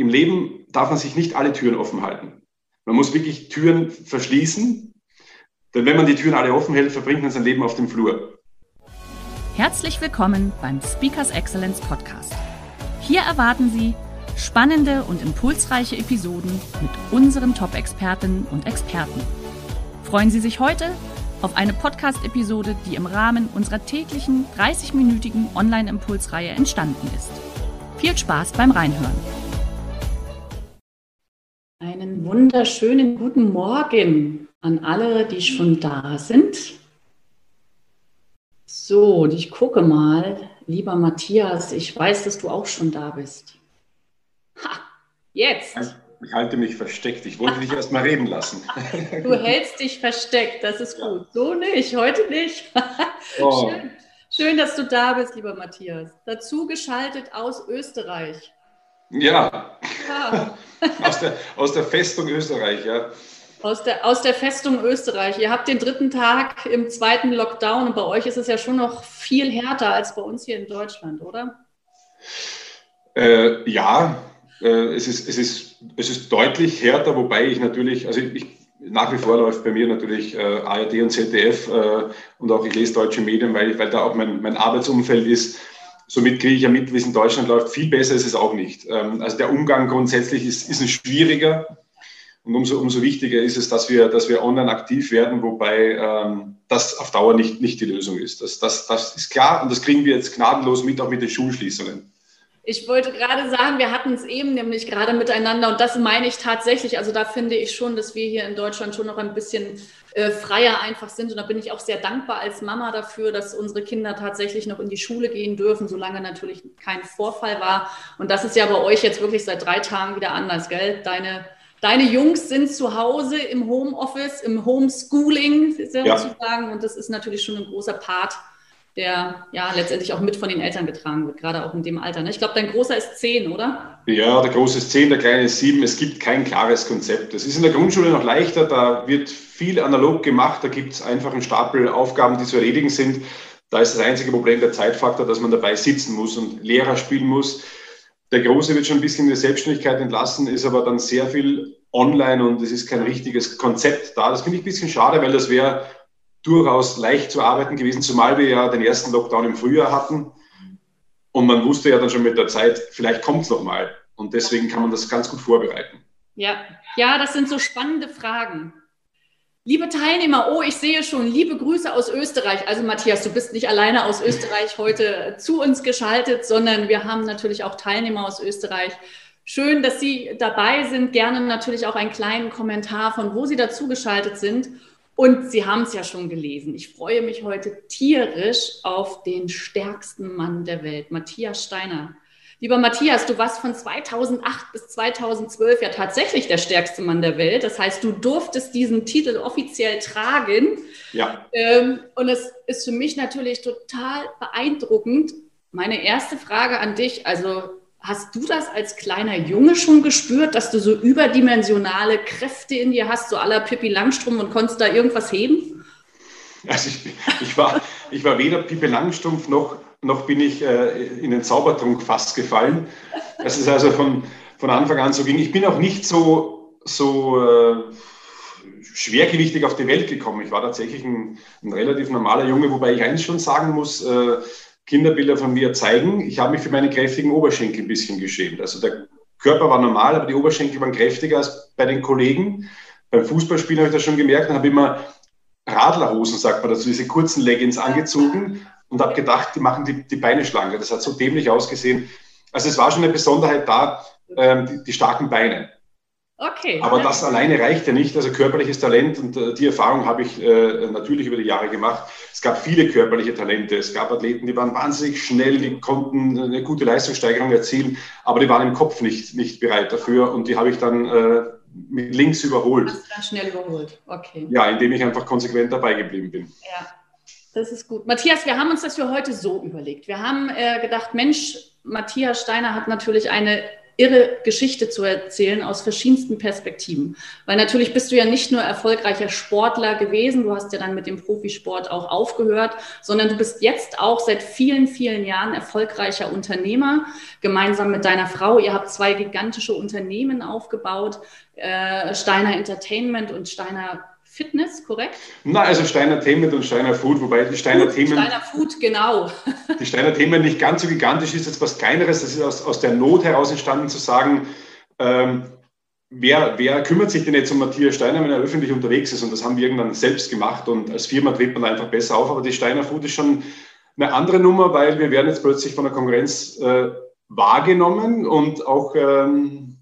Im Leben darf man sich nicht alle Türen offen halten. Man muss wirklich Türen verschließen, denn wenn man die Türen alle offen hält, verbringt man sein Leben auf dem Flur. Herzlich willkommen beim Speakers Excellence Podcast. Hier erwarten Sie spannende und impulsreiche Episoden mit unseren Top-Expertinnen und Experten. Freuen Sie sich heute auf eine Podcast-Episode, die im Rahmen unserer täglichen 30-minütigen Online-Impulsreihe entstanden ist. Viel Spaß beim Reinhören. Einen wunderschönen guten Morgen an alle, die schon da sind. So, ich gucke mal, lieber Matthias, ich weiß, dass du auch schon da bist. Ha, jetzt. Ich halte mich versteckt. Ich wollte dich erst mal reden lassen. Du hältst dich versteckt, das ist gut. So nicht, heute nicht. Oh. Schön, schön, dass du da bist, lieber Matthias. Dazu geschaltet aus Österreich. Ja. ja. Aus, der, aus der Festung Österreich, ja. Aus der, aus der Festung Österreich. Ihr habt den dritten Tag im zweiten Lockdown und bei euch ist es ja schon noch viel härter als bei uns hier in Deutschland, oder? Äh, ja, äh, es, ist, es, ist, es ist deutlich härter, wobei ich natürlich, also ich, nach wie vor läuft bei mir natürlich äh, ARD und ZDF äh, und auch ich lese deutsche Medien, weil, weil da auch mein, mein Arbeitsumfeld ist. Somit kriege ich ja mit, wie es in Deutschland läuft. Viel besser ist es auch nicht. Ähm, also der Umgang grundsätzlich ist, ist ein schwieriger. Und umso, umso wichtiger ist es, dass wir, dass wir online aktiv werden, wobei ähm, das auf Dauer nicht, nicht die Lösung ist. Das, das, das ist klar und das kriegen wir jetzt gnadenlos mit, auch mit den Schulschließungen. Ich wollte gerade sagen, wir hatten es eben nämlich gerade miteinander und das meine ich tatsächlich. Also da finde ich schon, dass wir hier in Deutschland schon noch ein bisschen äh, freier einfach sind und da bin ich auch sehr dankbar als Mama dafür, dass unsere Kinder tatsächlich noch in die Schule gehen dürfen, solange natürlich kein Vorfall war. Und das ist ja bei euch jetzt wirklich seit drei Tagen wieder anders, gell? Deine, deine Jungs sind zu Hause im Homeoffice, im Homeschooling sozusagen ja. und das ist natürlich schon ein großer Part der ja letztendlich auch mit von den Eltern getragen wird, gerade auch in dem Alter. Ne? Ich glaube, dein Großer ist zehn, oder? Ja, der Große ist zehn, der Kleine ist sieben. Es gibt kein klares Konzept. Es ist in der Grundschule noch leichter, da wird viel analog gemacht, da gibt es einfach einen Stapel Aufgaben, die zu erledigen sind. Da ist das einzige Problem der Zeitfaktor, dass man dabei sitzen muss und Lehrer spielen muss. Der Große wird schon ein bisschen in die Selbstständigkeit entlassen, ist aber dann sehr viel online und es ist kein richtiges Konzept da. Das finde ich ein bisschen schade, weil das wäre durchaus leicht zu arbeiten gewesen, zumal wir ja den ersten Lockdown im Frühjahr hatten. Und man wusste ja dann schon mit der Zeit, vielleicht kommt es nochmal. Und deswegen kann man das ganz gut vorbereiten. Ja, ja, das sind so spannende Fragen. Liebe Teilnehmer, oh, ich sehe schon, liebe Grüße aus Österreich. Also Matthias, du bist nicht alleine aus Österreich heute zu uns geschaltet, sondern wir haben natürlich auch Teilnehmer aus Österreich. Schön, dass Sie dabei sind. Gerne natürlich auch einen kleinen Kommentar von wo Sie dazu geschaltet sind. Und Sie haben es ja schon gelesen. Ich freue mich heute tierisch auf den stärksten Mann der Welt, Matthias Steiner. Lieber Matthias, du warst von 2008 bis 2012 ja tatsächlich der stärkste Mann der Welt. Das heißt, du durftest diesen Titel offiziell tragen. Ja. Ähm, und es ist für mich natürlich total beeindruckend. Meine erste Frage an dich, also Hast du das als kleiner Junge schon gespürt, dass du so überdimensionale Kräfte in dir hast, so aller Pippi Langstrumpf und konntest da irgendwas heben? Also ich, ich, war, ich war weder Pippi Langstrumpf noch, noch bin ich äh, in den Zaubertrunk fast gefallen. Das ist also von, von Anfang an so ging. Ich bin auch nicht so, so äh, schwergewichtig auf die Welt gekommen. Ich war tatsächlich ein, ein relativ normaler Junge, wobei ich eins schon sagen muss, äh, Kinderbilder von mir zeigen. Ich habe mich für meine kräftigen Oberschenkel ein bisschen geschämt. Also der Körper war normal, aber die Oberschenkel waren kräftiger als bei den Kollegen. Beim Fußballspielen habe ich das schon gemerkt und habe immer Radlerhosen, sagt man dazu, diese kurzen Leggings angezogen und habe gedacht, die machen die, die Beine schlanker. Das hat so dämlich ausgesehen. Also es war schon eine Besonderheit da, ähm, die, die starken Beine. Okay. Aber das alleine reicht ja nicht. Also körperliches Talent und äh, die Erfahrung habe ich äh, natürlich über die Jahre gemacht. Es gab viele körperliche Talente. Es gab Athleten, die waren wahnsinnig schnell, die konnten eine gute Leistungssteigerung erzielen, aber die waren im Kopf nicht, nicht bereit dafür und die habe ich dann äh, mit links überholt. Hast du dann schnell überholt, okay. Ja, indem ich einfach konsequent dabei geblieben bin. Ja, das ist gut. Matthias, wir haben uns das für heute so überlegt. Wir haben äh, gedacht, Mensch, Matthias Steiner hat natürlich eine irre Geschichte zu erzählen aus verschiedensten Perspektiven. Weil natürlich bist du ja nicht nur erfolgreicher Sportler gewesen, du hast ja dann mit dem Profisport auch aufgehört, sondern du bist jetzt auch seit vielen, vielen Jahren erfolgreicher Unternehmer, gemeinsam mit deiner Frau. Ihr habt zwei gigantische Unternehmen aufgebaut, äh, Steiner Entertainment und Steiner Fitness, korrekt? Na, also Steiner Themen und Steiner Food, wobei die Steiner Food, Themen. Steiner Food, genau. die Steiner Themen nicht ganz so gigantisch ist, jetzt was kleineres. Das ist aus, aus der Not heraus entstanden, zu sagen, ähm, wer, wer kümmert sich denn jetzt um Matthias Steiner, wenn er öffentlich unterwegs ist? Und das haben wir irgendwann selbst gemacht und als Firma tritt man einfach besser auf. Aber die Steiner Food ist schon eine andere Nummer, weil wir werden jetzt plötzlich von der Konkurrenz äh, wahrgenommen und auch ähm,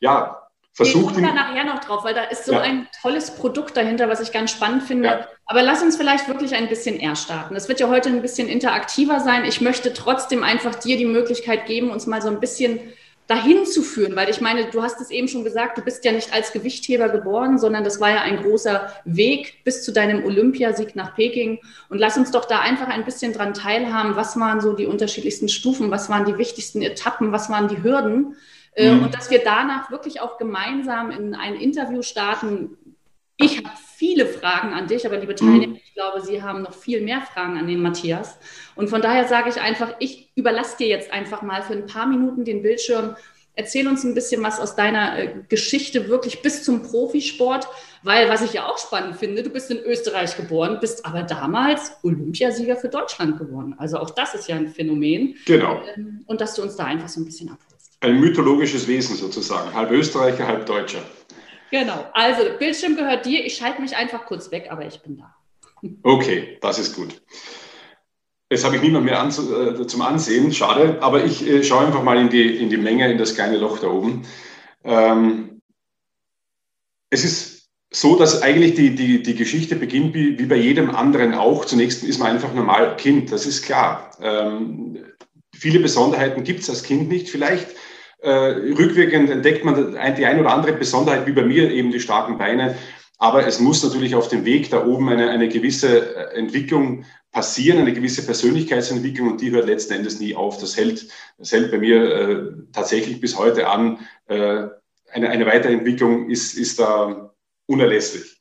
ja, versucht. Wir kommen da nachher noch drauf, weil da ist so ja. ein tolles Produkt dahinter, was ich ganz spannend finde. Ja. Aber lass uns vielleicht wirklich ein bisschen eher starten. Das wird ja heute ein bisschen interaktiver sein. Ich möchte trotzdem einfach dir die Möglichkeit geben, uns mal so ein bisschen dahin zu führen, weil ich meine, du hast es eben schon gesagt, du bist ja nicht als Gewichtheber geboren, sondern das war ja ein großer Weg bis zu deinem Olympiasieg nach Peking. Und lass uns doch da einfach ein bisschen dran teilhaben. Was waren so die unterschiedlichsten Stufen? Was waren die wichtigsten Etappen? Was waren die Hürden? Äh, mhm. Und dass wir danach wirklich auch gemeinsam in ein Interview starten. Ich habe viele Fragen an dich, aber liebe Teilnehmer, mhm. ich glaube, Sie haben noch viel mehr Fragen an den Matthias. Und von daher sage ich einfach, ich überlasse dir jetzt einfach mal für ein paar Minuten den Bildschirm. Erzähl uns ein bisschen was aus deiner äh, Geschichte wirklich bis zum Profisport, weil was ich ja auch spannend finde, du bist in Österreich geboren, bist aber damals Olympiasieger für Deutschland geworden. Also auch das ist ja ein Phänomen. Genau. Ähm, und dass du uns da einfach so ein bisschen abholst ein mythologisches Wesen sozusagen, halb Österreicher, halb Deutscher. Genau, also Bildschirm gehört dir. Ich schalte mich einfach kurz weg, aber ich bin da. Okay, das ist gut. Jetzt habe ich niemand mehr an, äh, zum Ansehen, schade, aber ich äh, schaue einfach mal in die, in die Menge, in das kleine Loch da oben. Ähm, es ist so, dass eigentlich die, die, die Geschichte beginnt wie, wie bei jedem anderen auch. Zunächst ist man einfach normal Kind, das ist klar. Ähm, viele Besonderheiten gibt es als Kind nicht. Vielleicht rückwirkend entdeckt man die ein oder andere Besonderheit, wie bei mir eben die starken Beine. Aber es muss natürlich auf dem Weg da oben eine, eine gewisse äh, Entwicklung passieren, eine gewisse Persönlichkeitsentwicklung und die hört letzten Endes nie auf. Das hält, das hält bei mir äh, tatsächlich bis heute an. Äh, eine, eine Weiterentwicklung ist, ist da unerlässlich.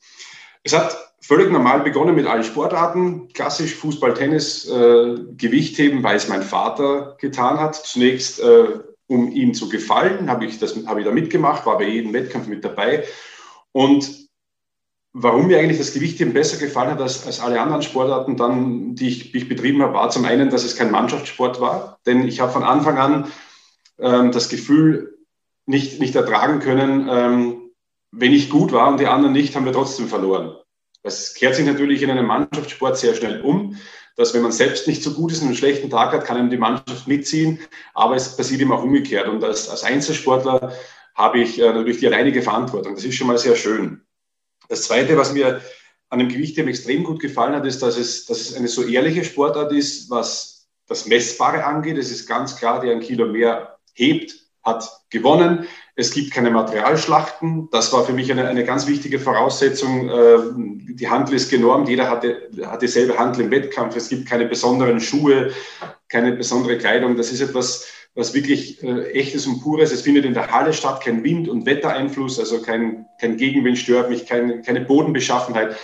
Es hat völlig normal begonnen mit allen Sportarten, klassisch Fußball, Tennis, äh, Gewichtheben, weil es mein Vater getan hat. Zunächst äh, um ihm zu gefallen, habe ich, das, habe ich da mitgemacht, war bei jedem Wettkampf mit dabei. Und warum mir eigentlich das Gewichtheben besser gefallen hat als, als alle anderen Sportarten, dann, die ich, ich betrieben habe, war zum einen, dass es kein Mannschaftssport war. Denn ich habe von Anfang an ähm, das Gefühl nicht, nicht ertragen können, ähm, wenn ich gut war und die anderen nicht, haben wir trotzdem verloren. Das kehrt sich natürlich in einem Mannschaftssport sehr schnell um dass wenn man selbst nicht so gut ist und einen schlechten Tag hat, kann einem die Mannschaft mitziehen, aber es passiert immer auch umgekehrt. Und als, als Einzelsportler habe ich äh, natürlich die alleinige Verantwortung. Das ist schon mal sehr schön. Das Zweite, was mir an dem Gewichtheben extrem gut gefallen hat, ist, dass es, dass es eine so ehrliche Sportart ist, was das Messbare angeht. Es ist ganz klar, der ein Kilo mehr hebt, hat gewonnen. Es gibt keine Materialschlachten. Das war für mich eine, eine ganz wichtige Voraussetzung. Äh, die Handel ist genormt. Jeder hatte, hat dieselbe Handel im Wettkampf. Es gibt keine besonderen Schuhe, keine besondere Kleidung. Das ist etwas, was wirklich äh, echtes und pures. Es findet in der Halle statt, kein Wind- und Wettereinfluss, also kein, kein Gegenwind stört mich, kein, keine Bodenbeschaffenheit.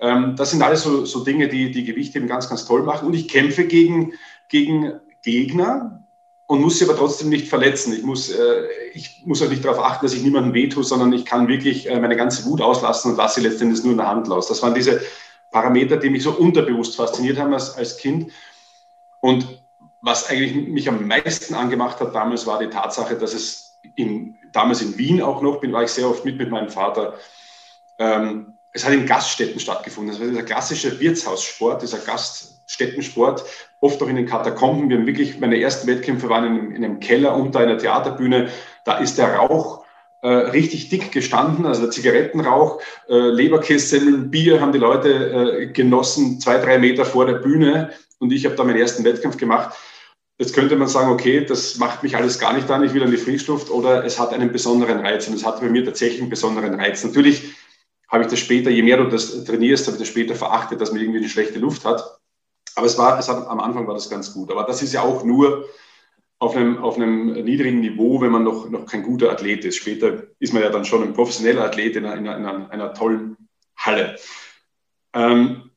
Ähm, das sind alles so, so Dinge, die die Gewichtheben ganz, ganz toll machen. Und ich kämpfe gegen, gegen Gegner, und muss sie aber trotzdem nicht verletzen. Ich muss, äh, ich muss auch nicht darauf achten, dass ich niemandem wehtue, sondern ich kann wirklich äh, meine ganze Wut auslassen und lasse sie letztendlich nur in der Hand los. Das waren diese Parameter, die mich so unterbewusst fasziniert haben als, als Kind. Und was eigentlich mich am meisten angemacht hat damals, war die Tatsache, dass es in, damals in Wien auch noch, bin, war ich sehr oft mit mit meinem Vater, ähm, es hat in Gaststätten stattgefunden. Das war dieser klassische Wirtshaussport, dieser Gaststättensport, oft auch in den Katakomben. Wir haben wirklich, meine ersten Wettkämpfe waren in, in einem Keller unter einer Theaterbühne. Da ist der Rauch äh, richtig dick gestanden, also der Zigarettenrauch, äh, Leberkässemmeln, Bier haben die Leute äh, genossen, zwei, drei Meter vor der Bühne und ich habe da meinen ersten Wettkampf gemacht. Jetzt könnte man sagen, okay, das macht mich alles gar nicht an, ich will an die Frischluft oder es hat einen besonderen Reiz und es hatte bei mir tatsächlich einen besonderen Reiz. Natürlich habe ich das später, je mehr du das trainierst, habe ich das später verachtet, dass man irgendwie eine schlechte Luft hat. Aber es war, es hat, am Anfang war das ganz gut. Aber das ist ja auch nur auf einem, auf einem niedrigen Niveau, wenn man noch, noch kein guter Athlet ist. Später ist man ja dann schon ein professioneller Athlet in einer, in einer, einer tollen Halle. Ähm,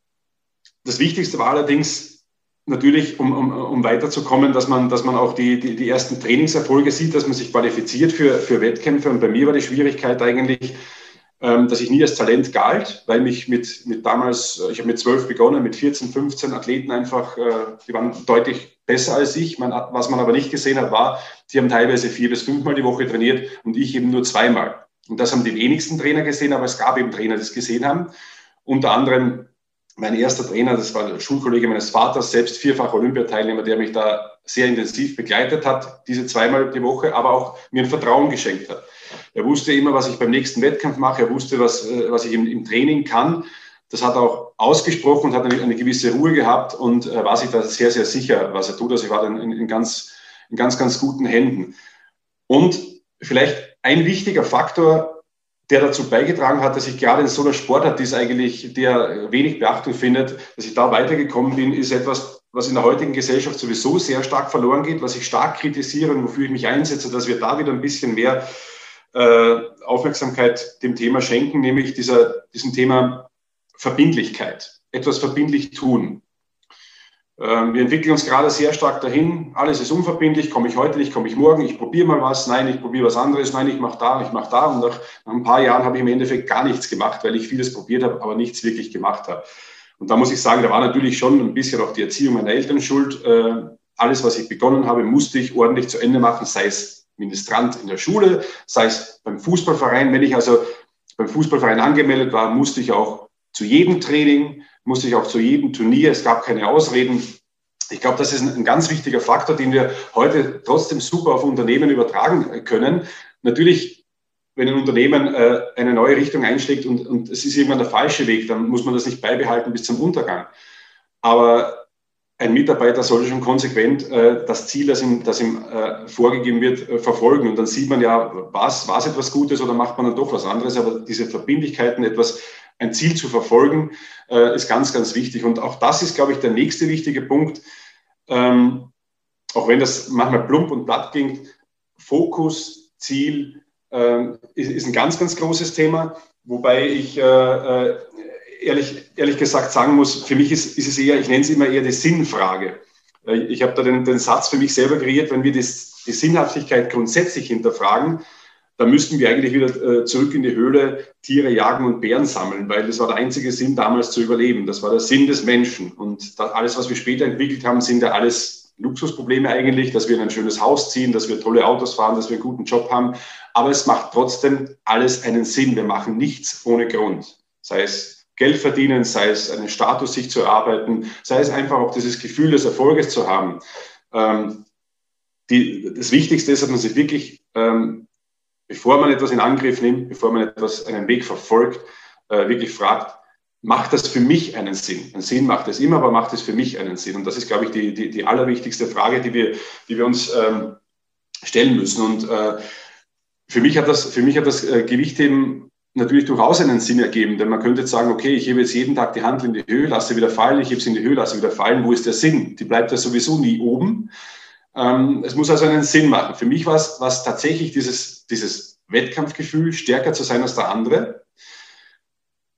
das Wichtigste war allerdings natürlich, um, um, um weiterzukommen, dass man, dass man auch die, die, die ersten Trainingserfolge sieht, dass man sich qualifiziert für, für Wettkämpfe. Und bei mir war die Schwierigkeit eigentlich, dass ich nie als Talent galt, weil mich mit, mit damals, äh, ich habe mit zwölf begonnen, mit 14, 15 Athleten einfach, äh, die waren deutlich besser als ich. Man, was man aber nicht gesehen hat, war, die haben teilweise vier bis fünfmal die Woche trainiert und ich eben nur zweimal. Und das haben die wenigsten Trainer gesehen, aber es gab eben Trainer, die es gesehen haben. Unter anderem mein erster Trainer, das war der Schulkollege meines Vaters, selbst vierfach Olympiateilnehmer, der mich da sehr intensiv begleitet hat, diese zweimal die Woche, aber auch mir ein Vertrauen geschenkt hat. Er wusste immer, was ich beim nächsten Wettkampf mache. Er wusste, was, äh, was ich im, im Training kann. Das hat er auch ausgesprochen und hat eine, eine gewisse Ruhe gehabt und äh, war sich da sehr, sehr sicher, was er tut. Also ich war dann in, in, ganz, in ganz, ganz guten Händen. Und vielleicht ein wichtiger Faktor, der dazu beigetragen hat, dass ich gerade in so einer Sportart, die es eigentlich, der wenig Beachtung findet, dass ich da weitergekommen bin, ist etwas, was in der heutigen Gesellschaft sowieso sehr stark verloren geht, was ich stark kritisiere und wofür ich mich einsetze, dass wir da wieder ein bisschen mehr äh, Aufmerksamkeit dem Thema schenken, nämlich dieser, diesem Thema Verbindlichkeit, etwas verbindlich tun. Ähm, wir entwickeln uns gerade sehr stark dahin, alles ist unverbindlich, komme ich heute nicht, komme ich morgen, ich probiere mal was, nein, ich probiere was anderes, nein, ich mache da, ich mache da. Und nach, nach, ein paar Jahren habe ich im Endeffekt gar nichts gemacht, weil ich vieles probiert habe, aber nichts wirklich gemacht habe. Und da muss ich sagen, da war natürlich schon ein bisschen auch die Erziehung meiner Eltern schuld. Äh, alles, was ich begonnen habe, musste ich ordentlich zu Ende machen, sei es Ministrant in der Schule, sei es beim Fußballverein. Wenn ich also beim Fußballverein angemeldet war, musste ich auch zu jedem Training, musste ich auch zu jedem Turnier. Es gab keine Ausreden. Ich glaube, das ist ein, ganz wichtiger Faktor, den wir heute trotzdem super auf Unternehmen übertragen können. Natürlich, wenn ein Unternehmen äh, eine neue Richtung einschlägt und, und es ist irgendwann der falsche Weg, dann muss man das nicht beibehalten bis zum Untergang. Aber ein Mitarbeiter sollte schon konsequent äh, das Ziel, das ihm, das ihm äh, vorgegeben wird, äh, verfolgen. Und dann sieht man ja, was, was etwas Gutes oder macht man dann doch was anderes. Aber diese Verbindlichkeiten, etwas, ein Ziel zu verfolgen, äh, ist ganz, ganz wichtig. Und auch das ist, glaube ich, der nächste wichtige Punkt. Ähm, auch wenn das manchmal plump und platt klingt, Fokus, Ziel ist, ist, ein ganz, ganz großes Thema. Wobei ich äh, äh, ehrlich, ehrlich gesagt sagen muss, für mich ist, ist es eher, ich nenne es immer eher die Sinnfrage. Äh, ich habe da den, den, Satz für mich selber kreiert, wenn wir das, die Sinnhaftigkeit grundsätzlich hinterfragen, dann müssten wir eigentlich wieder zurück in die Höhle Tiere jagen und Bären sammeln, weil das war der einzige Sinn damals zu überleben. Das war der Sinn des Menschen. Und das, alles, was wir später entwickelt haben, sind ja alles Luxusprobleme eigentlich, dass wir in ein schönes Haus ziehen, dass wir tolle Autos fahren, dass wir einen guten Job haben. Aber es macht trotzdem alles einen Sinn. Wir machen nichts ohne Grund. Sei es Geld verdienen, sei es einen Status sich zu erarbeiten, sei es einfach auch dieses Gefühl des Erfolges zu haben. Ähm, die, das Wichtigste ist, dass man sich wirklich, ähm, bevor man etwas in Angriff nimmt, bevor man etwas, einen Weg verfolgt, äh, wirklich fragt, macht das für mich einen Sinn? Ein Sinn macht es immer, aber macht es für mich einen Sinn? Und das ist, glaube ich, die, die, die allerwichtigste Frage, die wir, die wir uns ähm, stellen müssen. Und äh, für mich hat das, für mich hat das äh, Gewicht eben natürlich durchaus einen Sinn ergeben. Denn man könnte jetzt sagen, okay, ich hebe jetzt jeden Tag die Hand in die Höhe, lasse wieder fallen, ich hebe sie in die Höhe, lasse wieder fallen. Wo ist der Sinn? Die bleibt ja sowieso nie oben. Ähm, es muss also einen Sinn machen. Für mich war es tatsächlich dieses, dieses Wettkampfgefühl, stärker zu sein als der andere.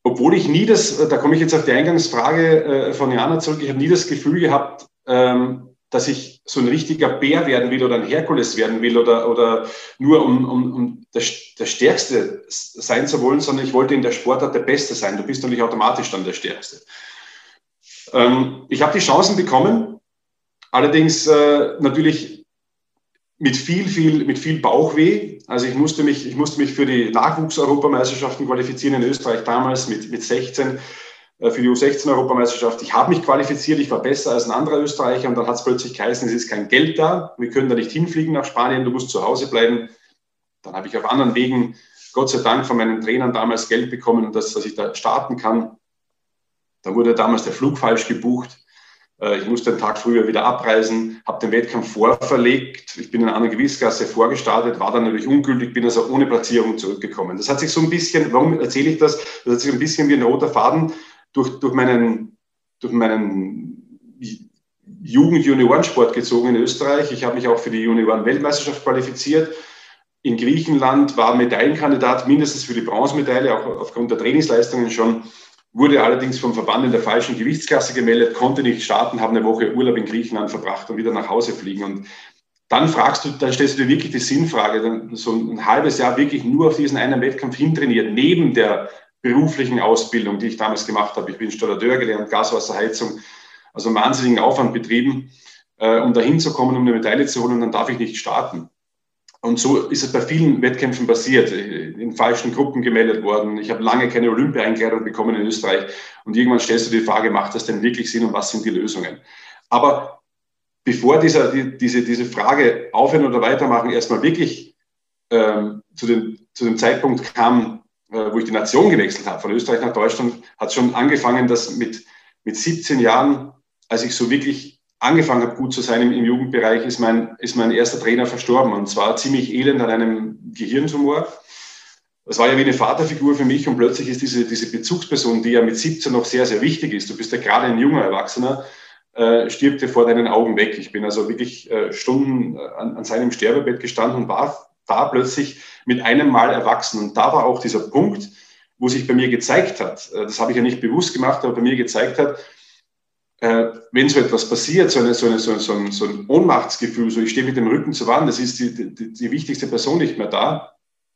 Obwohl ich nie das, da komme ich jetzt auf die Eingangsfrage äh, von Jana zurück, ich habe nie das Gefühl gehabt, ähm, dass ich so ein richtiger Bär werden will oder ein Herkules werden will oder, oder nur um, um, um der, der Stärkste sein zu wollen, sondern ich wollte in der Sportart der Beste sein. Du bist natürlich automatisch dann der Stärkste. Ähm, ich habe die Chancen bekommen, allerdings äh, natürlich mit viel, viel, mit viel Bauchweh. Also ich musste mich, ich musste mich für die Nachwuchseuropameisterschaften qualifizieren in Österreich damals mit, mit 16 äh, für die U16-Europameisterschaft. Ich habe mich qualifiziert, ich war besser als ein anderer Österreicher und dann hat es plötzlich geheißen, es ist kein Geld da, wir können da nicht hinfliegen nach Spanien, du musst zu Hause bleiben. Dann habe ich auf anderen Wegen, Gott sei Dank, von meinen Trainern damals Geld bekommen, dass, dass ich da starten kann. Da wurde damals der Flug falsch gebucht. Äh, ich musste einen Tag früher wieder abreisen, habe den Wettkampf vorverlegt. Ich bin in einer Gewichtsklasse vorgestartet, war dann natürlich ungültig, bin also ohne Platzierung zurückgekommen. Das hat sich so ein bisschen, warum erzähle ich das? Das hat sich ein bisschen wie ein roter Faden durch, durch meinen, durch meinen Jugend-Juniorensport gezogen in Österreich. Ich habe mich auch für die Junioren-Weltmeisterschaft qualifiziert. In Griechenland war Medaillenkandidat mindestens für die Bronzemedaille, auch aufgrund der Trainingsleistungen schon wurde allerdings vom Verband in der falschen Gewichtsklasse gemeldet, konnte nicht starten, habe eine Woche Urlaub in Griechenland verbracht und wieder nach Hause fliegen. Und dann fragst du, dann stellst du dir wirklich die Sinnfrage, dann so ein halbes Jahr wirklich nur auf diesen einen Wettkampf hintrainiert, neben der beruflichen Ausbildung, die ich damals gemacht habe. Ich bin Installateur gelernt, Gaswasserheizung, also wahnsinnigen Aufwand betrieben, äh, um da hinzukommen, um eine Medaille zu holen, und dann darf ich nicht starten. Und so ist es bei vielen Wettkämpfen passiert, in falschen Gruppen gemeldet worden. Ich habe lange keine Olympia-Einkleidung bekommen in Österreich. Und irgendwann stellst du die Frage, macht das denn wirklich Sinn und was sind die Lösungen? Aber bevor dieser, die, diese, diese Frage aufhören oder weitermachen erstmal wirklich ähm, zu, dem, zu dem Zeitpunkt kam, äh, wo ich die Nation gewechselt habe, von Österreich nach Deutschland, hat schon angefangen, dass mit, mit 17 Jahren, als ich so wirklich angefangen habe, gut zu sein im, im, Jugendbereich, ist mein, ist mein erster Trainer verstorben. Und zwar ziemlich elend an einem Gehirntumor. Das war ja wie eine Vaterfigur für mich und plötzlich ist diese, diese Bezugsperson, die ja mit 17 noch sehr, sehr wichtig ist, du bist ja gerade ein junger Erwachsener, äh, stirbt dir vor deinen Augen weg. Ich bin also wirklich äh, Stunden äh, an, an seinem Sterbebett gestanden und war da plötzlich mit einem Mal erwachsen. Und da war auch dieser Punkt, wo sich bei mir gezeigt hat, äh, das habe ich ja nicht bewusst gemacht, aber bei mir gezeigt hat, äh, wenn so etwas passiert, so, eine, so, eine, so, ein, so ein Ohnmachtsgefühl, so ich stehe mit dem Rücken zur Wand, das ist die, die, die wichtigste Person nicht mehr da,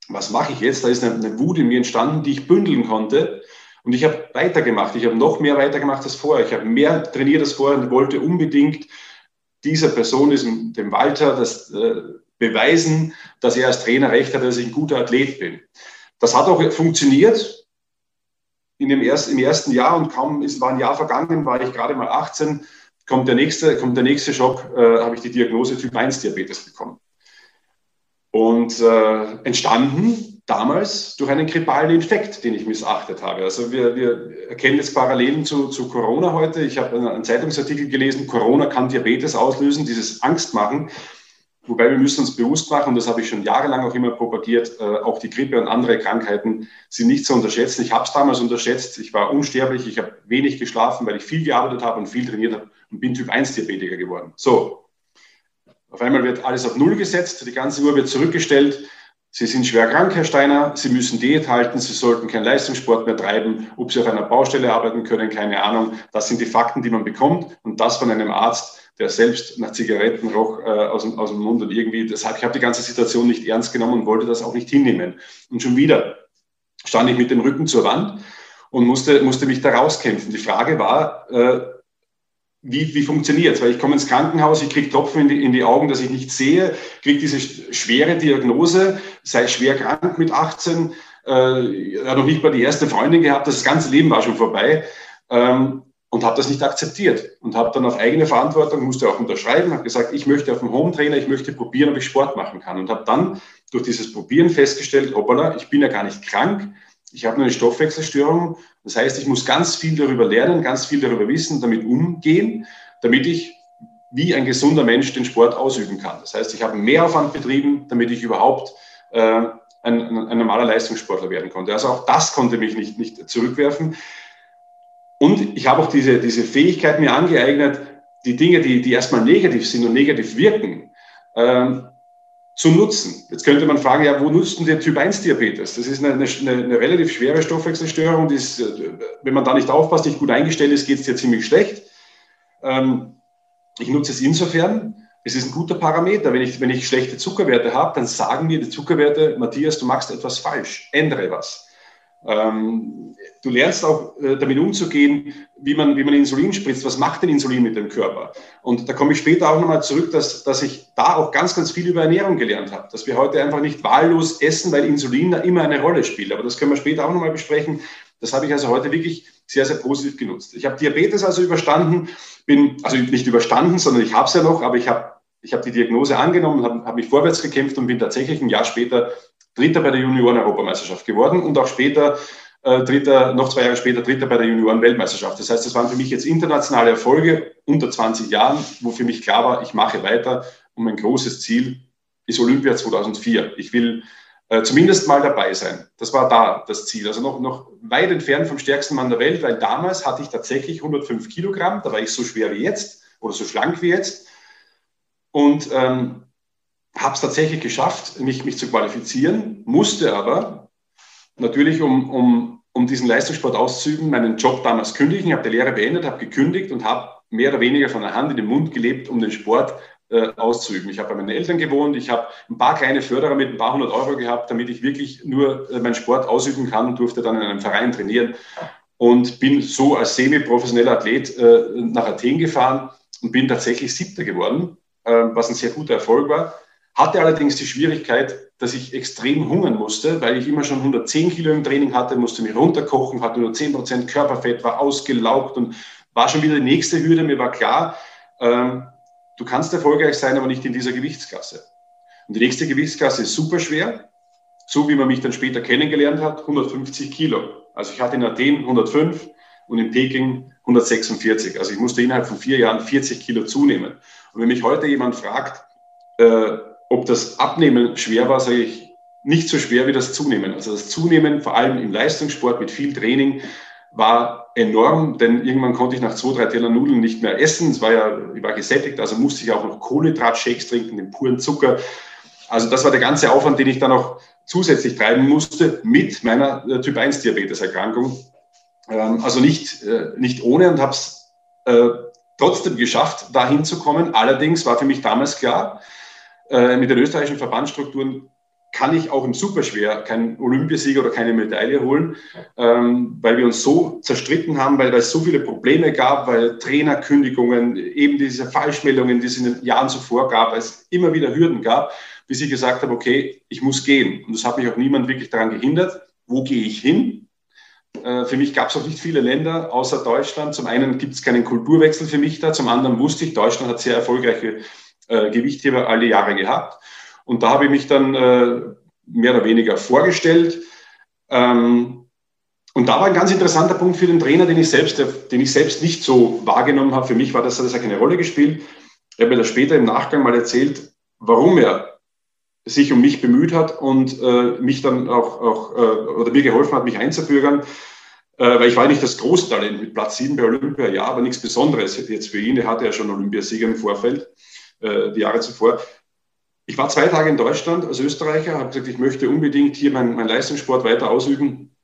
was mache ich jetzt? Da ist eine, eine Wut in mir entstanden, die ich bündeln konnte. Und ich habe weitergemacht. Ich habe noch mehr weitergemacht als vorher. Ich habe mehr trainiert als vorher und wollte unbedingt dieser Person, diesem, dem Walter, das äh, beweisen, dass er als Trainer recht hat, dass ich ein guter Athlet bin. Das hat auch funktioniert in dem ersten, im ersten Jahr und kaum ist, war ein Jahr vergangen, war ich gerade mal 18, kommt der nächste, kommt der nächste Schock, äh, habe ich die Diagnose Typ 1 Diabetes bekommen. Und äh, entstanden damals durch einen grippalen Infekt, den ich missachtet habe. Also wir, wir erkennen jetzt Parallelen zu, zu Corona heute. Ich habe einen Zeitungsartikel gelesen, Corona kann Diabetes auslösen, dieses Angstmachen. Wobei wir müssen uns bewusst machen, und das habe ich schon jahrelang auch immer propagiert, äh, auch die Grippe und andere Krankheiten sind nicht zu unterschätzen. Ich habe es damals unterschätzt. Ich war unsterblich, ich habe wenig geschlafen, weil ich viel gearbeitet habe und viel trainiert habe und bin Typ 1 Diabetiker geworden. So, auf einmal wird alles auf Null gesetzt, die ganze Uhr wird zurückgestellt. Sie sind schwer krank, Herr Steiner. Sie müssen Diät halten. Sie sollten keinen Leistungssport mehr treiben. Ob Sie auf einer Baustelle arbeiten können, keine Ahnung. Das sind die Fakten, die man bekommt. Und das von einem Arzt, der selbst nach Zigaretten roch äh, aus, dem, aus dem Mund und irgendwie, deshalb, ich habe die ganze Situation nicht ernst genommen und wollte das auch nicht hinnehmen. Und schon wieder stand ich mit dem Rücken zur Wand und musste, musste mich da rauskämpfen. Die Frage war, äh, wie, wie funktioniert? Weil ich komme ins Krankenhaus, ich kriege Tropfen in die, in die Augen, dass ich nichts sehe, kriege diese schwere Diagnose, sei schwer krank mit 18, äh, hat noch nicht mal die erste Freundin gehabt, das ganze Leben war schon vorbei. Ähm, und habe das nicht akzeptiert und habe dann auf eigene Verantwortung, musste auch unterschreiben, habe gesagt, ich möchte auf dem Home Trainer, ich möchte probieren, ob ich Sport machen kann und habe dann durch dieses Probieren festgestellt, hoppala, ich bin ja gar nicht krank, ich habe nur eine Stoffwechselstörung, das heißt, ich muss ganz viel darüber lernen, ganz viel darüber wissen, damit umgehen, damit ich wie ein gesunder Mensch den Sport ausüben kann. Das heißt, ich habe mehr Aufwand betrieben, damit ich überhaupt äh, ein, ein, normaler Leistungssportler werden konnte. Also auch das konnte mich nicht, nicht zurückwerfen. Und ich habe auch diese, diese Fähigkeit mir angeeignet, die Dinge, die, die erstmal negativ sind und negativ wirken, ähm, zu nutzen. Jetzt könnte man fragen, ja, wo nutzt denn der Typ 1 Diabetes? Das ist eine, eine, eine relativ schwere Stoffwechselstörung, die ist, wenn man da nicht aufpasst, nicht gut eingestellt ist, geht es dir ziemlich schlecht. Ähm, ich nutze es insofern, es ist ein guter Parameter. Wenn ich, wenn ich schlechte Zuckerwerte habe, dann sagen mir die Zuckerwerte, Matthias, du machst etwas falsch, ändere was. Ähm, du lernst auch äh, damit umzugehen, wie man, wie man Insulin spritzt. Was macht denn Insulin mit dem Körper? Und da komme ich später auch nochmal zurück, dass, dass ich da auch ganz, ganz viel über Ernährung gelernt habe. Dass wir heute einfach nicht wahllos essen, weil Insulin da immer eine Rolle spielt. Aber das können wir später auch nochmal besprechen. Das habe ich also heute wirklich sehr, sehr positiv genutzt. Ich habe Diabetes also überstanden, bin, also nicht überstanden, sondern ich habe es ja noch, aber ich habe ich habe die Diagnose angenommen, habe hab mich vorwärts gekämpft und bin tatsächlich ein Jahr später Dritter bei der Junioren-Europameisterschaft geworden und auch später, äh, Dritter, noch zwei Jahre später, Dritter bei der Junioren-Weltmeisterschaft. Das heißt, das waren für mich jetzt internationale Erfolge unter 20 Jahren, wo für mich klar war, ich mache weiter und mein großes Ziel ist Olympia 2004. Ich will äh, zumindest mal dabei sein. Das war da das Ziel. Also noch, noch weit entfernt vom stärksten Mann der Welt, weil damals hatte ich tatsächlich 105 Kilogramm, da war ich so schwer wie jetzt oder so schlank wie jetzt und ähm, habe es tatsächlich geschafft, mich, mich zu qualifizieren, musste aber natürlich, um, um, um diesen Leistungssport auszuüben, meinen Job damals kündigen. Habe die Lehre beendet, habe gekündigt und habe mehr oder weniger von der Hand in den Mund gelebt, um den Sport äh, auszuüben. Ich habe bei meinen Eltern gewohnt, ich habe ein paar kleine Förderer mit ein paar hundert Euro gehabt, damit ich wirklich nur äh, meinen Sport ausüben kann und durfte dann in einem Verein trainieren und bin so als semi-professioneller Athlet äh, nach Athen gefahren und bin tatsächlich Siebter geworden, was ein sehr guter Erfolg war. Hatte allerdings die Schwierigkeit, dass ich extrem hungern musste, weil ich immer schon 110 Kilo im Training hatte, musste mich runterkochen, hatte nur 10 Prozent Körperfett, war ausgelaugt und war schon wieder die nächste Hürde. Mir war klar, ähm, du kannst erfolgreich sein, aber nicht in dieser Gewichtsklasse. Und die nächste Gewichtsklasse ist super schwer, so wie man mich dann später kennengelernt hat, 150 Kilo. Also ich hatte in Athen 105 und in Peking 146. Also ich musste innerhalb von vier Jahren 40 Kilo zunehmen. Und wenn mich heute jemand fragt, äh, ob das Abnehmen schwer war, sage ich, nicht so schwer wie das Zunehmen. Also das Zunehmen, vor allem im Leistungssport mit viel Training, war enorm, denn irgendwann konnte ich nach zwei, drei Teller Nudeln nicht mehr essen. Es war ja, ich war gesättigt, also musste ich auch noch Kohlenhydratshakes trinken, den puren Zucker. Also das war der ganze Aufwand, den ich dann noch zusätzlich treiben musste mit meiner äh, Typ-1-Diabetes-Erkrankung. Ähm, also nicht, äh, nicht ohne und habe es äh, trotzdem geschafft, da hinzukommen. Allerdings war für mich damals klar, mit den österreichischen Verbandsstrukturen kann ich auch im Superschwer keinen Olympiasieger oder keine Medaille holen, ähm, weil wir uns so zerstritten haben, weil, weil es so viele Probleme gab, weil Trainerkündigungen, eben diese Falschmeldungen, die es in den Jahren zuvor gab, es immer wieder Hürden gab, bis ich gesagt habe, okay, ich muss gehen. Und das hat mich auch niemand wirklich daran gehindert. Wo gehe ich hin? Äh, für mich gab es auch nicht viele Länder außer Deutschland. Zum einen gibt es keinen Kulturwechsel für mich da, zum anderen wusste ich, Deutschland hat sehr erfolgreiche äh, Gewichtheber alle Jahre gehabt. Und da habe ich mich dann äh, mehr oder weniger vorgestellt. Ähm, und da war ein ganz interessanter Punkt für den Trainer, den ich selbst, den ich selbst nicht so wahrgenommen habe. Für mich war das, hat das ja keine Rolle gespielt. Er hat mir das später im Nachgang mal erzählt, warum er sich um mich bemüht hat und äh, mich dann auch, auch äh, oder mir geholfen hat, mich einzubürgern. Äh, weil ich war nicht das Großtalent mit Platz 7 bei Olympia, ja, aber nichts Besonderes jetzt für ihn. Er hatte ja schon Olympiasieger im Vorfeld, äh, die Jahre zuvor. Ich war zwei Tage in Deutschland als Österreicher, habe gesagt, ich möchte unbedingt hier meinen mein Leistungssport weiter ausüben.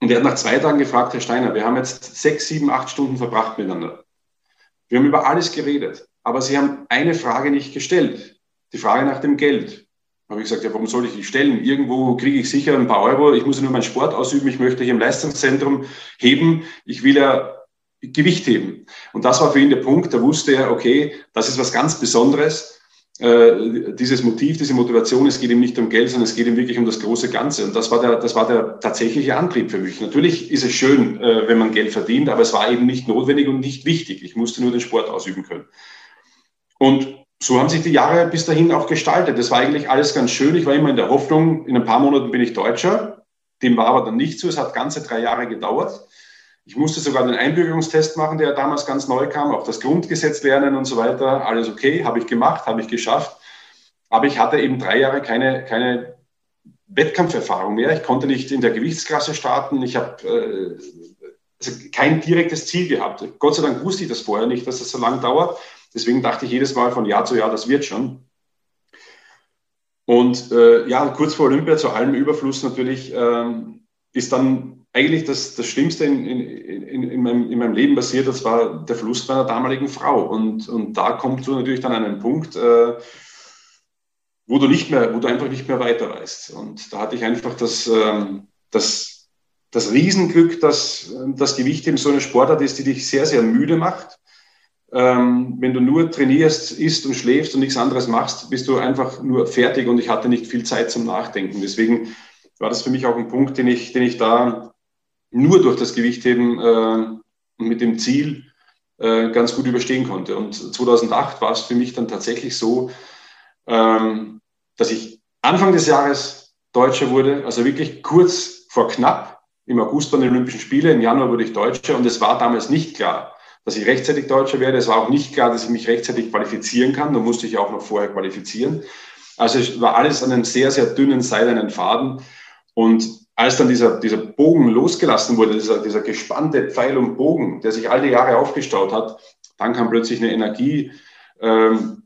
Und er hat nach zwei Tagen gefragt, Herr Steiner, wir haben jetzt sechs, sieben, acht Stunden verbracht miteinander. Wir haben über alles geredet, aber Sie haben eine Frage nicht gestellt, die Frage nach dem Geld. Habe ich gesagt, ja, warum soll ich die stellen? Irgendwo kriege ich sicher ein paar Euro, ich muss ja nur meinen Sport ausüben, ich möchte hier im Leistungszentrum heben, ich will ja Gewicht heben. Und das war für ihn der Punkt, da wusste er, okay, das ist was ganz Besonderes äh, dieses Motiv, diese Motivation, es geht ihm nicht um Geld, sondern es geht ihm wirklich um das große Ganze. Und das war der, das war der tatsächliche Antrieb für mich. Natürlich ist es schön, äh, wenn man Geld verdient, aber es war eben nicht notwendig und nicht wichtig. Ich musste nur den Sport ausüben können. Und so haben sich die Jahre bis dahin auch gestaltet. Das war eigentlich alles ganz schön. Ich war immer in der Hoffnung, in ein paar Monaten bin ich Deutscher. Dem war aber dann nicht so. Es hat ganze drei Jahre gedauert. Ich musste sogar den Einbürgerungstest machen, der damals ganz neu kam, auch das Grundgesetz lernen und so weiter. Alles okay, habe ich gemacht, habe ich geschafft. Aber ich hatte eben drei Jahre keine, keine Wettkampferfahrung mehr. Ich konnte nicht in der Gewichtsklasse starten. Ich habe äh, also kein direktes Ziel gehabt. Gott sei Dank wusste ich das vorher nicht, dass das so lang dauert. Deswegen dachte ich jedes Mal von Jahr zu Jahr, das wird schon. Und äh, ja, kurz vor Olympia, zu allem Überfluss natürlich, ähm, ist dann eigentlich das, das Schlimmste in, in, in, in, meinem, in meinem Leben passiert, das war der Verlust meiner damaligen Frau. Und, und da kommst du natürlich dann an einen Punkt, äh, wo du nicht mehr, wo du einfach nicht mehr weiter weißt. Und da hatte ich einfach das, ähm, das, das Riesenglück, dass das Gewicht eben so eine Sportart ist, die dich sehr, sehr müde macht. Ähm, wenn du nur trainierst, isst und schläfst und nichts anderes machst, bist du einfach nur fertig und ich hatte nicht viel Zeit zum Nachdenken. Deswegen war das für mich auch ein Punkt, den ich, den ich da nur durch das Gewichtheben äh, mit dem Ziel äh, ganz gut überstehen konnte. Und 2008 war es für mich dann tatsächlich so, ähm, dass ich Anfang des Jahres Deutscher wurde, also wirklich kurz vor knapp. Im August waren die Olympischen Spiele, im Januar wurde ich Deutscher und es war damals nicht klar, dass ich rechtzeitig Deutscher werde. Es war auch nicht klar, dass ich mich rechtzeitig qualifizieren kann. Da musste ich auch noch vorher qualifizieren. Also es war alles an einem sehr, sehr dünnen seidenen Faden. Und als dann dieser, dieser Bogen losgelassen wurde, dieser, dieser gespannte Pfeil und Bogen, der sich all die Jahre aufgestaut hat, dann kam plötzlich eine Energie, ähm,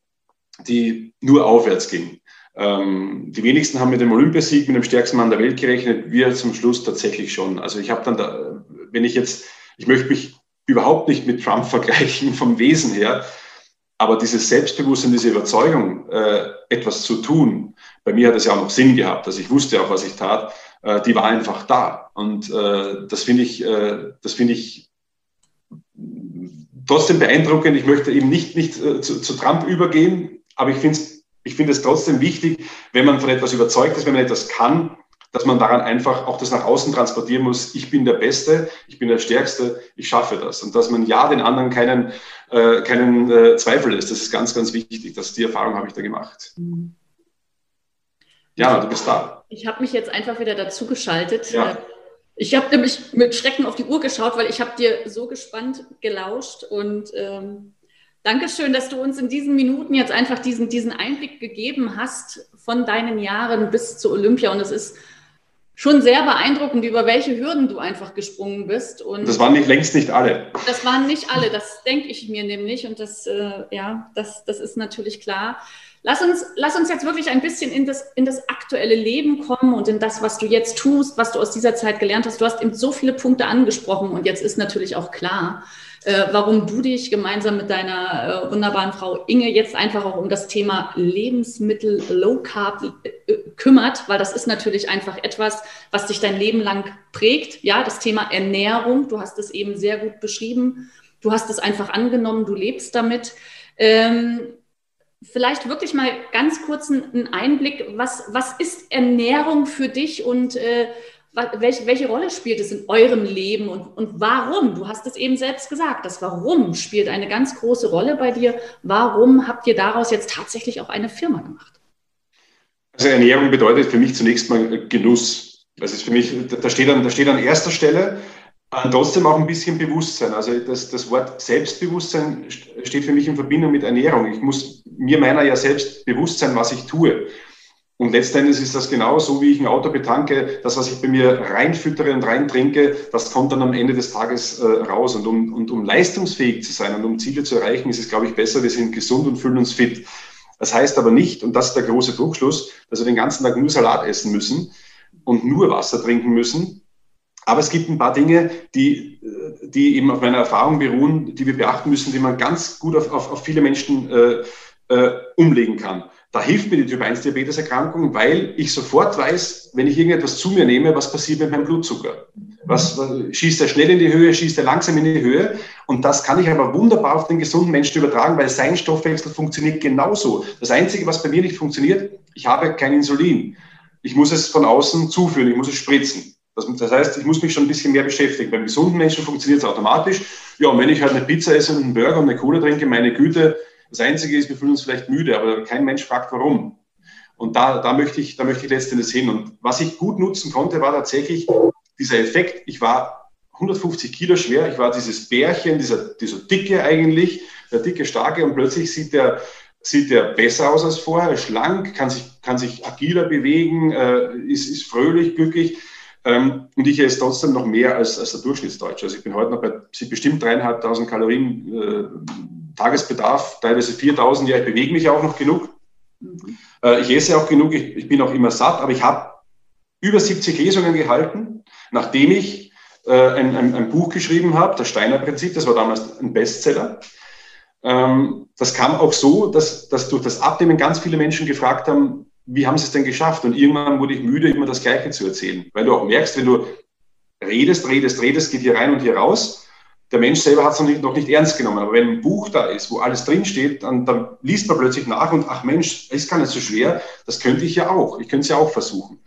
die nur aufwärts ging. Ähm, die wenigsten haben mit dem Olympiasieg, mit dem stärksten Mann der Welt gerechnet, wir zum Schluss tatsächlich schon. Also ich habe dann, da, wenn ich jetzt, ich möchte mich überhaupt nicht mit Trump vergleichen vom Wesen her, aber dieses Selbstbewusstsein, diese Überzeugung, äh, etwas zu tun, bei mir hat es ja auch noch Sinn gehabt, dass ich wusste auch, was ich tat, äh, die war einfach da. Und äh, das finde ich, äh, das finde ich trotzdem beeindruckend. Ich möchte eben nicht, nicht äh, zu, zu Trump übergehen, aber ich finde es ich finde es trotzdem wichtig, wenn man von etwas überzeugt ist, wenn man etwas kann, dass man daran einfach auch das nach außen transportieren muss. Ich bin der Beste, ich bin der Stärkste, ich schaffe das. Und dass man ja den anderen keinen, äh, keinen äh, Zweifel lässt, das ist ganz, ganz wichtig. Das, die Erfahrung habe ich da gemacht. Mhm. Ja, du bist da. Ich habe mich jetzt einfach wieder dazu geschaltet. Ja. Ich habe nämlich mit Schrecken auf die Uhr geschaut, weil ich habe dir so gespannt gelauscht und ähm, Dankeschön, dass du uns in diesen Minuten jetzt einfach diesen, diesen Einblick gegeben hast von deinen Jahren bis zur Olympia. Und es ist schon sehr beeindruckend, über welche Hürden du einfach gesprungen bist. Und das waren nicht längst nicht alle. Das waren nicht alle, das denke ich mir nämlich. Und das, äh, ja, das, das ist natürlich klar. Lass uns, lass uns jetzt wirklich ein bisschen in das, in das aktuelle Leben kommen und in das, was du jetzt tust, was du aus dieser Zeit gelernt hast. Du hast eben so viele Punkte angesprochen und jetzt ist natürlich auch klar, äh, warum du dich gemeinsam mit deiner äh, wunderbaren Frau Inge jetzt einfach auch um das Thema Lebensmittel Low Carb äh, kümmert, weil das ist natürlich einfach etwas, was dich dein Leben lang prägt. Ja, das Thema Ernährung, du hast es eben sehr gut beschrieben. Du hast es einfach angenommen, du lebst damit. Ähm, vielleicht wirklich mal ganz kurz einen Einblick, was, was ist Ernährung für dich und äh, welche, welche Rolle spielt es in eurem Leben und, und warum? Du hast es eben selbst gesagt, das Warum spielt eine ganz große Rolle bei dir. Warum habt ihr daraus jetzt tatsächlich auch eine Firma gemacht? Also Ernährung bedeutet für mich zunächst mal Genuss. Das ist für mich, da steht an, da steht an erster Stelle, äh, trotzdem auch ein bisschen Bewusstsein. Also das, das Wort Selbstbewusstsein steht für mich in Verbindung mit Ernährung. Ich muss mir meiner ja selbst bewusst sein, was ich tue. Und letztendlich ist das genauso, wie ich ein Auto betanke. Das, was ich bei mir reinfüttere und reintrinke, das kommt dann am Ende des Tages äh, raus. Und um, und um leistungsfähig zu sein und um Ziele zu erreichen, ist es, glaube ich, besser, wir sind gesund und fühlen uns fit. Das heißt aber nicht, und das ist der große Druckschluss, dass wir den ganzen Tag nur Salat essen müssen und nur Wasser trinken müssen. Aber es gibt ein paar Dinge, die, äh, die eben auf meiner Erfahrung beruhen, die wir beachten müssen, die man ganz gut auf, auf, auf viele Menschen äh, äh, umlegen kann. Da hilft mir die Typ-1-Diabetes-Erkrankung, weil ich sofort weiß, wenn ich irgendetwas zu mir nehme, was passiert mit meinem Blutzucker. Was, schießt er schnell in die Höhe, schießt er langsam in die Höhe? Und das kann ich aber wunderbar auf den gesunden Menschen übertragen, weil sein Stoffwechsel funktioniert genauso. Das Einzige, was bei mir nicht funktioniert, ich habe kein Insulin. Ich muss es von außen zuführen, ich muss es spritzen. Das, das heißt, ich muss mich schon ein bisschen mehr beschäftigen. Beim gesunden Menschen funktioniert es automatisch. Ja, und wenn ich halt eine Pizza esse und einen Burger und eine Cola trinke, meine Güte, das Einzige ist, wir fühlen uns vielleicht müde, aber kein Mensch fragt, warum. Und da, da, möchte ich, da möchte ich letztendlich hin. Und was ich gut nutzen konnte, war tatsächlich dieser Effekt. Ich war 150 Kilo schwer, ich war dieses Bärchen, dieser, dieser dicke eigentlich, der dicke, starke und plötzlich sieht der, sieht der besser aus als vorher, schlank, kann sich, kann sich agiler bewegen, äh, ist, ist fröhlich, glücklich. Ähm, und ich esse trotzdem noch mehr als, als der Durchschnittsdeutsche. Also ich bin heute noch bei bestimmt dreieinhalbtausend Kalorien äh, Tagesbedarf, teilweise 4000, ja, ich bewege mich auch noch genug. Mhm. Äh, ich esse auch genug, ich, ich, bin auch immer satt, aber ich habe über 70 Lesungen gehalten, nachdem ich äh, ein, ein, ein, Buch geschrieben habe, das Steiner Prinzip, das war damals ein Bestseller. Ähm, das kam auch so, dass, dass durch das Abnehmen ganz viele Menschen gefragt haben, wie haben sie es denn geschafft? Und irgendwann wurde ich müde, immer das Gleiche zu erzählen, weil du auch merkst, wenn du redest, redest, redest, geht hier rein und hier raus der Mensch selber hat es noch nicht, noch nicht ernst genommen. Aber wenn ein Buch da ist, wo alles drinsteht, dann, dann liest man plötzlich nach und ach Mensch, ist gar nicht so schwer, das könnte ich ja auch. Ich könnte es ja auch versuchen.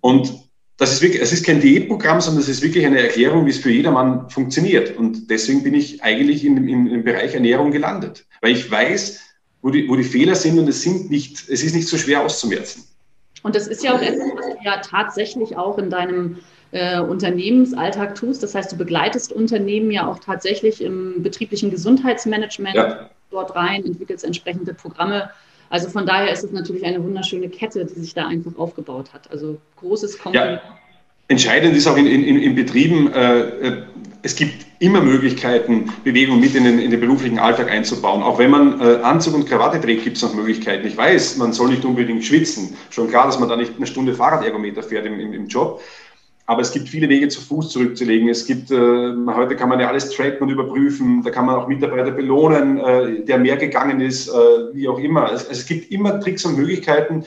Und das ist wirklich, es ist kein Diätprogramm, sondern es ist wirklich eine Erklärung, wie es für jedermann funktioniert. Und deswegen bin ich eigentlich in, in, im Bereich Ernährung gelandet. Weil ich weiß, wo die, wo die Fehler sind und es sind nicht, es ist nicht so schwer auszumerzen. Und das ist ja auch etwas, was du ja tatsächlich auch in deinem äh, Unternehmensalltag tust. Das heißt, du begleitest Unternehmen ja auch tatsächlich im betrieblichen Gesundheitsmanagement ja. dort rein, entwickelst entsprechende Programme. Also von daher ist es natürlich eine wunderschöne Kette, die sich da einfach aufgebaut hat. Also großes Kompliment. Ja. Entscheidend ist auch in, in, in Betrieben, äh, äh, es gibt immer Möglichkeiten, Bewegung mit in den, in den beruflichen Alltag einzubauen. Auch wenn man äh, Anzug und Krawatte trägt, gibt es noch Möglichkeiten. Ich weiß, man soll nicht unbedingt schwitzen. Schon klar, dass man da nicht eine Stunde Fahrradergometer fährt im, im, im Job. Aber es gibt viele Wege zu Fuß zurückzulegen. Es gibt, äh, heute kann man ja alles tracken und überprüfen. Da kann man auch Mitarbeiter belohnen, äh, der mehr gegangen ist, äh, wie auch immer. Es, es, gibt immer Tricks und Möglichkeiten,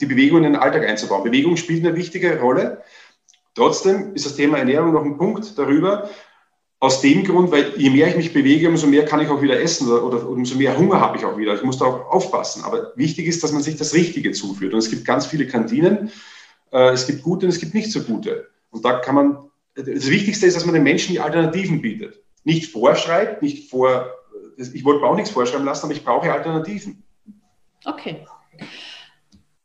die Bewegung in den Alltag einzubauen. Bewegung spielt eine wichtige Rolle. Trotzdem ist das Thema Ernährung noch ein Punkt darüber. Aus dem Grund, weil je mehr ich mich bewege, umso mehr kann ich auch wieder essen oder, oder umso mehr Hunger habe ich auch wieder. Ich muss da auch aufpassen. Aber wichtig ist, dass man sich das Richtige zuführt. Und es gibt ganz viele Kantinen. Äh, es gibt gute und es gibt nicht so gute. Und da kann man, das Wichtigste ist, dass man den Menschen die Alternativen bietet. Nicht vorschreibt, nicht vor, ich wollte mir auch nichts vorschreiben lassen, aber ich brauche Alternativen. Okay.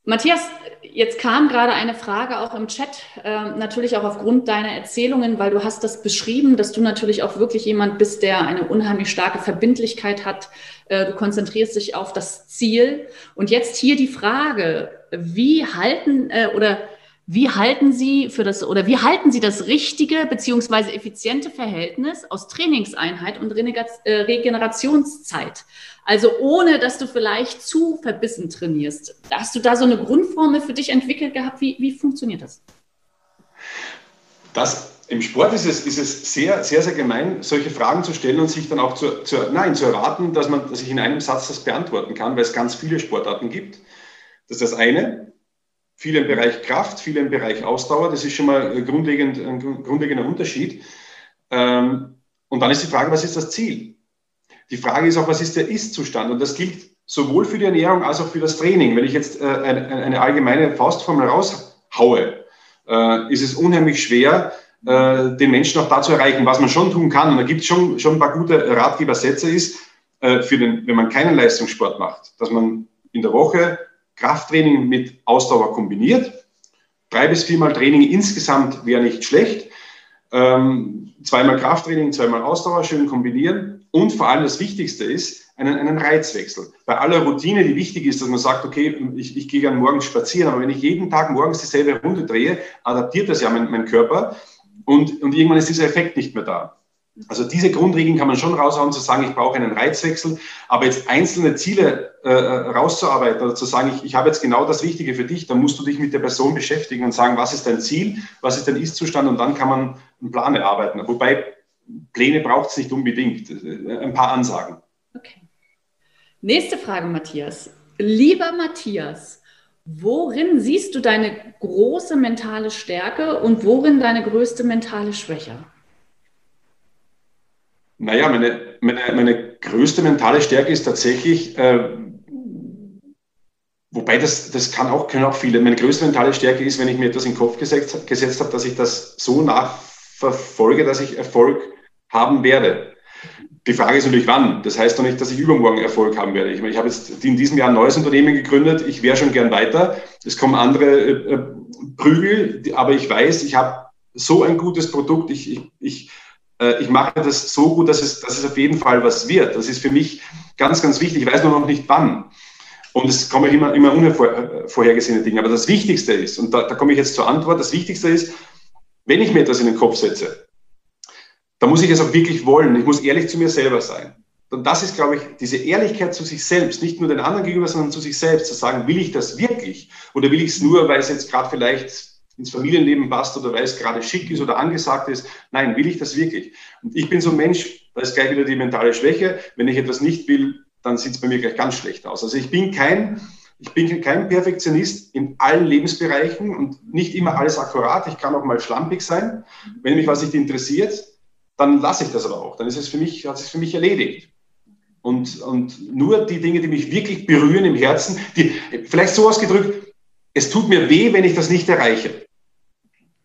Matthias, jetzt kam gerade eine Frage auch im Chat, äh, natürlich auch aufgrund deiner Erzählungen, weil du hast das beschrieben, dass du natürlich auch wirklich jemand bist, der eine unheimlich starke Verbindlichkeit hat. Äh, du konzentrierst dich auf das Ziel. Und jetzt hier die Frage, wie halten äh, oder wie halten Sie für das oder wie halten Sie das richtige bzw. effiziente Verhältnis aus Trainingseinheit und äh, Regenerationszeit? Also ohne, dass du vielleicht zu verbissen trainierst. Hast du da so eine Grundformel für dich entwickelt gehabt? Wie, wie funktioniert das? Das im Sport ist es, ist es sehr, sehr, sehr gemein, solche Fragen zu stellen und sich dann auch zu, zu, nein, zu erwarten, dass, man, dass ich in einem Satz das beantworten kann, weil es ganz viele Sportarten gibt. Das ist das eine viele im Bereich Kraft, viele im Bereich Ausdauer. Das ist schon mal grundlegend, ein grundlegender Unterschied. Ähm, und dann ist die Frage, was ist das Ziel? Die Frage ist auch, was ist der Ist-Zustand? Und das gilt sowohl für die Ernährung als auch für das Training. Wenn ich jetzt äh, eine, allgemeine Faustformel raushaue, äh, ist es unheimlich schwer, äh, den Menschen auch da zu erreichen. Was man schon tun kann, und da gibt es schon, schon ein paar gute Ratgebersätze, ist, für den, wenn man keinen Leistungssport macht, dass man in der Woche Krafttraining mit Ausdauer kombiniert. Drei bis viermal Training insgesamt wäre nicht schlecht. Ähm, zweimal Krafttraining, zweimal Ausdauer schön kombinieren. Und vor allem das Wichtigste ist, einen, einen Reizwechsel. Bei aller Routine, die wichtig ist, dass man sagt, okay, ich, ich gehe gerne morgens spazieren, aber wenn ich jeden Tag morgens dieselbe Runde drehe, adaptiert das ja mein, mein Körper und, und irgendwann ist dieser Effekt nicht mehr da. Also diese Grundregeln kann man schon raushauen, zu sagen, ich brauche einen Reizwechsel, aber jetzt einzelne Ziele äh, rauszuarbeiten oder zu sagen, ich, ich habe jetzt genau das Richtige für dich, dann musst du dich mit der Person beschäftigen und sagen, was ist dein Ziel, was ist dein Ist-Zustand und dann kann man einen Plan erarbeiten. Wobei Pläne braucht es nicht unbedingt, äh, ein paar Ansagen. Okay. Nächste Frage, Matthias. Lieber Matthias, worin siehst du deine große mentale Stärke und worin deine größte mentale Schwäche? Naja, meine, meine, meine größte mentale Stärke ist tatsächlich, äh, wobei das, das kann auch, können auch viele, meine größte mentale Stärke ist, wenn ich mir etwas in den Kopf gesetzt, gesetzt habe, dass ich das so nachverfolge, dass ich Erfolg haben werde. Die Frage ist natürlich, wann. Das heißt doch nicht, dass ich übermorgen Erfolg haben werde. Ich, meine, ich habe jetzt in diesem Jahr ein neues Unternehmen gegründet. Ich wäre schon gern weiter. Es kommen andere äh, äh Prügel, aber ich weiß, ich habe so ein gutes Produkt. Ich, ich, ich ich mache das so gut, dass es, dass es auf jeden Fall was wird. Das ist für mich ganz, ganz wichtig. Ich weiß nur noch nicht wann. Und es kommen immer, immer unvorhergesehene Dinge. Aber das Wichtigste ist, und da, da komme ich jetzt zur Antwort, das Wichtigste ist, wenn ich mir etwas in den Kopf setze, dann muss ich es auch wirklich wollen. Ich muss ehrlich zu mir selber sein. Und das ist, glaube ich, diese Ehrlichkeit zu sich selbst, nicht nur den anderen gegenüber, sondern zu sich selbst, zu sagen, will ich das wirklich? Oder will ich es nur, weil es jetzt gerade vielleicht ins Familienleben passt oder weil es gerade schick ist oder angesagt ist. Nein, will ich das wirklich? Und ich bin so ein Mensch, da ist gleich wieder die mentale Schwäche. Wenn ich etwas nicht will, dann sieht es bei mir gleich ganz schlecht aus. Also ich bin kein, ich bin kein Perfektionist in allen Lebensbereichen und nicht immer alles akkurat. Ich kann auch mal schlampig sein. Wenn mich was nicht interessiert, dann lasse ich das aber auch. Dann ist es für mich, hat es für mich erledigt. Und, und nur die Dinge, die mich wirklich berühren im Herzen, die, vielleicht so ausgedrückt, es tut mir weh, wenn ich das nicht erreiche.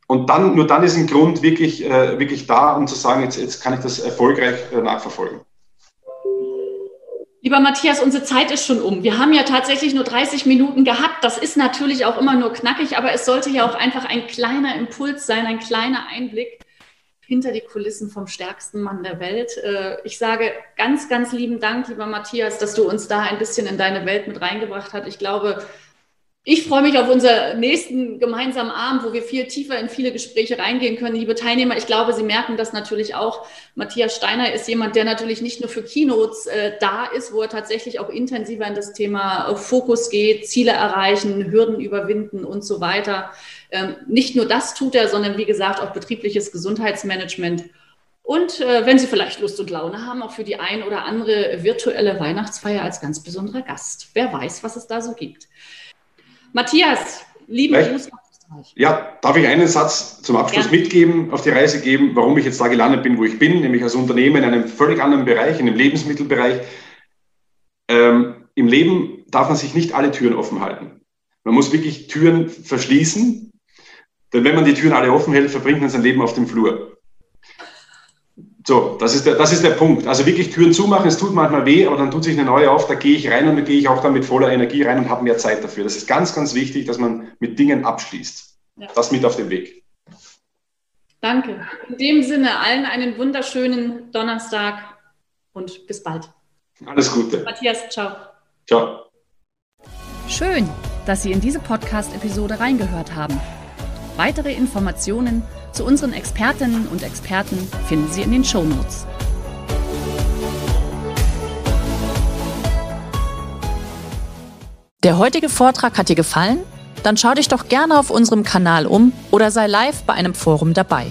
Und dann, nur dann ist ein Grund wirklich, äh, wirklich da, um zu sagen, jetzt, jetzt kann ich das erfolgreich äh, nachverfolgen. Lieber Matthias, unsere Zeit ist schon um. Wir haben ja tatsächlich nur 30 Minuten gehabt. Das ist natürlich auch immer nur knackig, aber es sollte ja auch einfach ein kleiner Impuls sein, ein kleiner Einblick hinter die Kulissen vom stärksten Mann der Welt. Äh, ich sage ganz, ganz lieben Dank, lieber Matthias, dass du uns da ein bisschen in deine Welt mit reingebracht hast. Ich glaube, ich freue mich auf unseren nächsten gemeinsamen Abend, wo wir viel tiefer in viele Gespräche reingehen können. Liebe Teilnehmer, ich glaube, Sie merken das natürlich auch. Matthias Steiner ist jemand, der natürlich nicht nur für Keynotes äh, da ist, wo er tatsächlich auch intensiver in das Thema äh, Fokus geht, Ziele erreichen, Hürden überwinden und so weiter. Ähm, nicht nur das tut er, sondern wie gesagt auch betriebliches Gesundheitsmanagement. Und äh, wenn Sie vielleicht Lust und Laune haben, auch für die ein oder andere virtuelle Weihnachtsfeier als ganz besonderer Gast. Wer weiß, was es da so gibt. Matthias, lieben Gruß nach Österreich. Ja, darf ich einen Satz zum Abschluss ja. mitgeben, auf die Reise geben, warum ich jetzt da gelandet bin, wo ich bin, nämlich als Unternehmen in einem völlig anderen Bereich, in dem Lebensmittelbereich. Ähm, Im Leben darf man sich nicht alle Türen offen halten. Man muss wirklich Türen verschließen, denn wenn man die Türen alle offen hält, verbringt man sein Leben auf dem Flur. So, das ist, der, das ist der Punkt. Also wirklich Türen zumachen, es tut manchmal weh, aber dann tut sich eine neue auf, da gehe ich rein und dann gehe ich auch dann mit voller Energie rein und habe mehr Zeit dafür. Das ist ganz, ganz wichtig, dass man mit Dingen abschließt. Ja. Das mit auf den Weg. Danke. In dem Sinne, allen einen wunderschönen Donnerstag und bis bald. Alles Gute. Matthias, ciao. Ciao. Schön, dass Sie in diese Podcast-Episode reingehört haben. Weitere Informationen zu unseren Expertinnen und Experten finden Sie in den Show Notes. Der heutige Vortrag hat dir gefallen? Dann schau dich doch gerne auf unserem Kanal um oder sei live bei einem Forum dabei.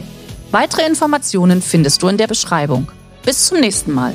Weitere Informationen findest du in der Beschreibung. Bis zum nächsten Mal.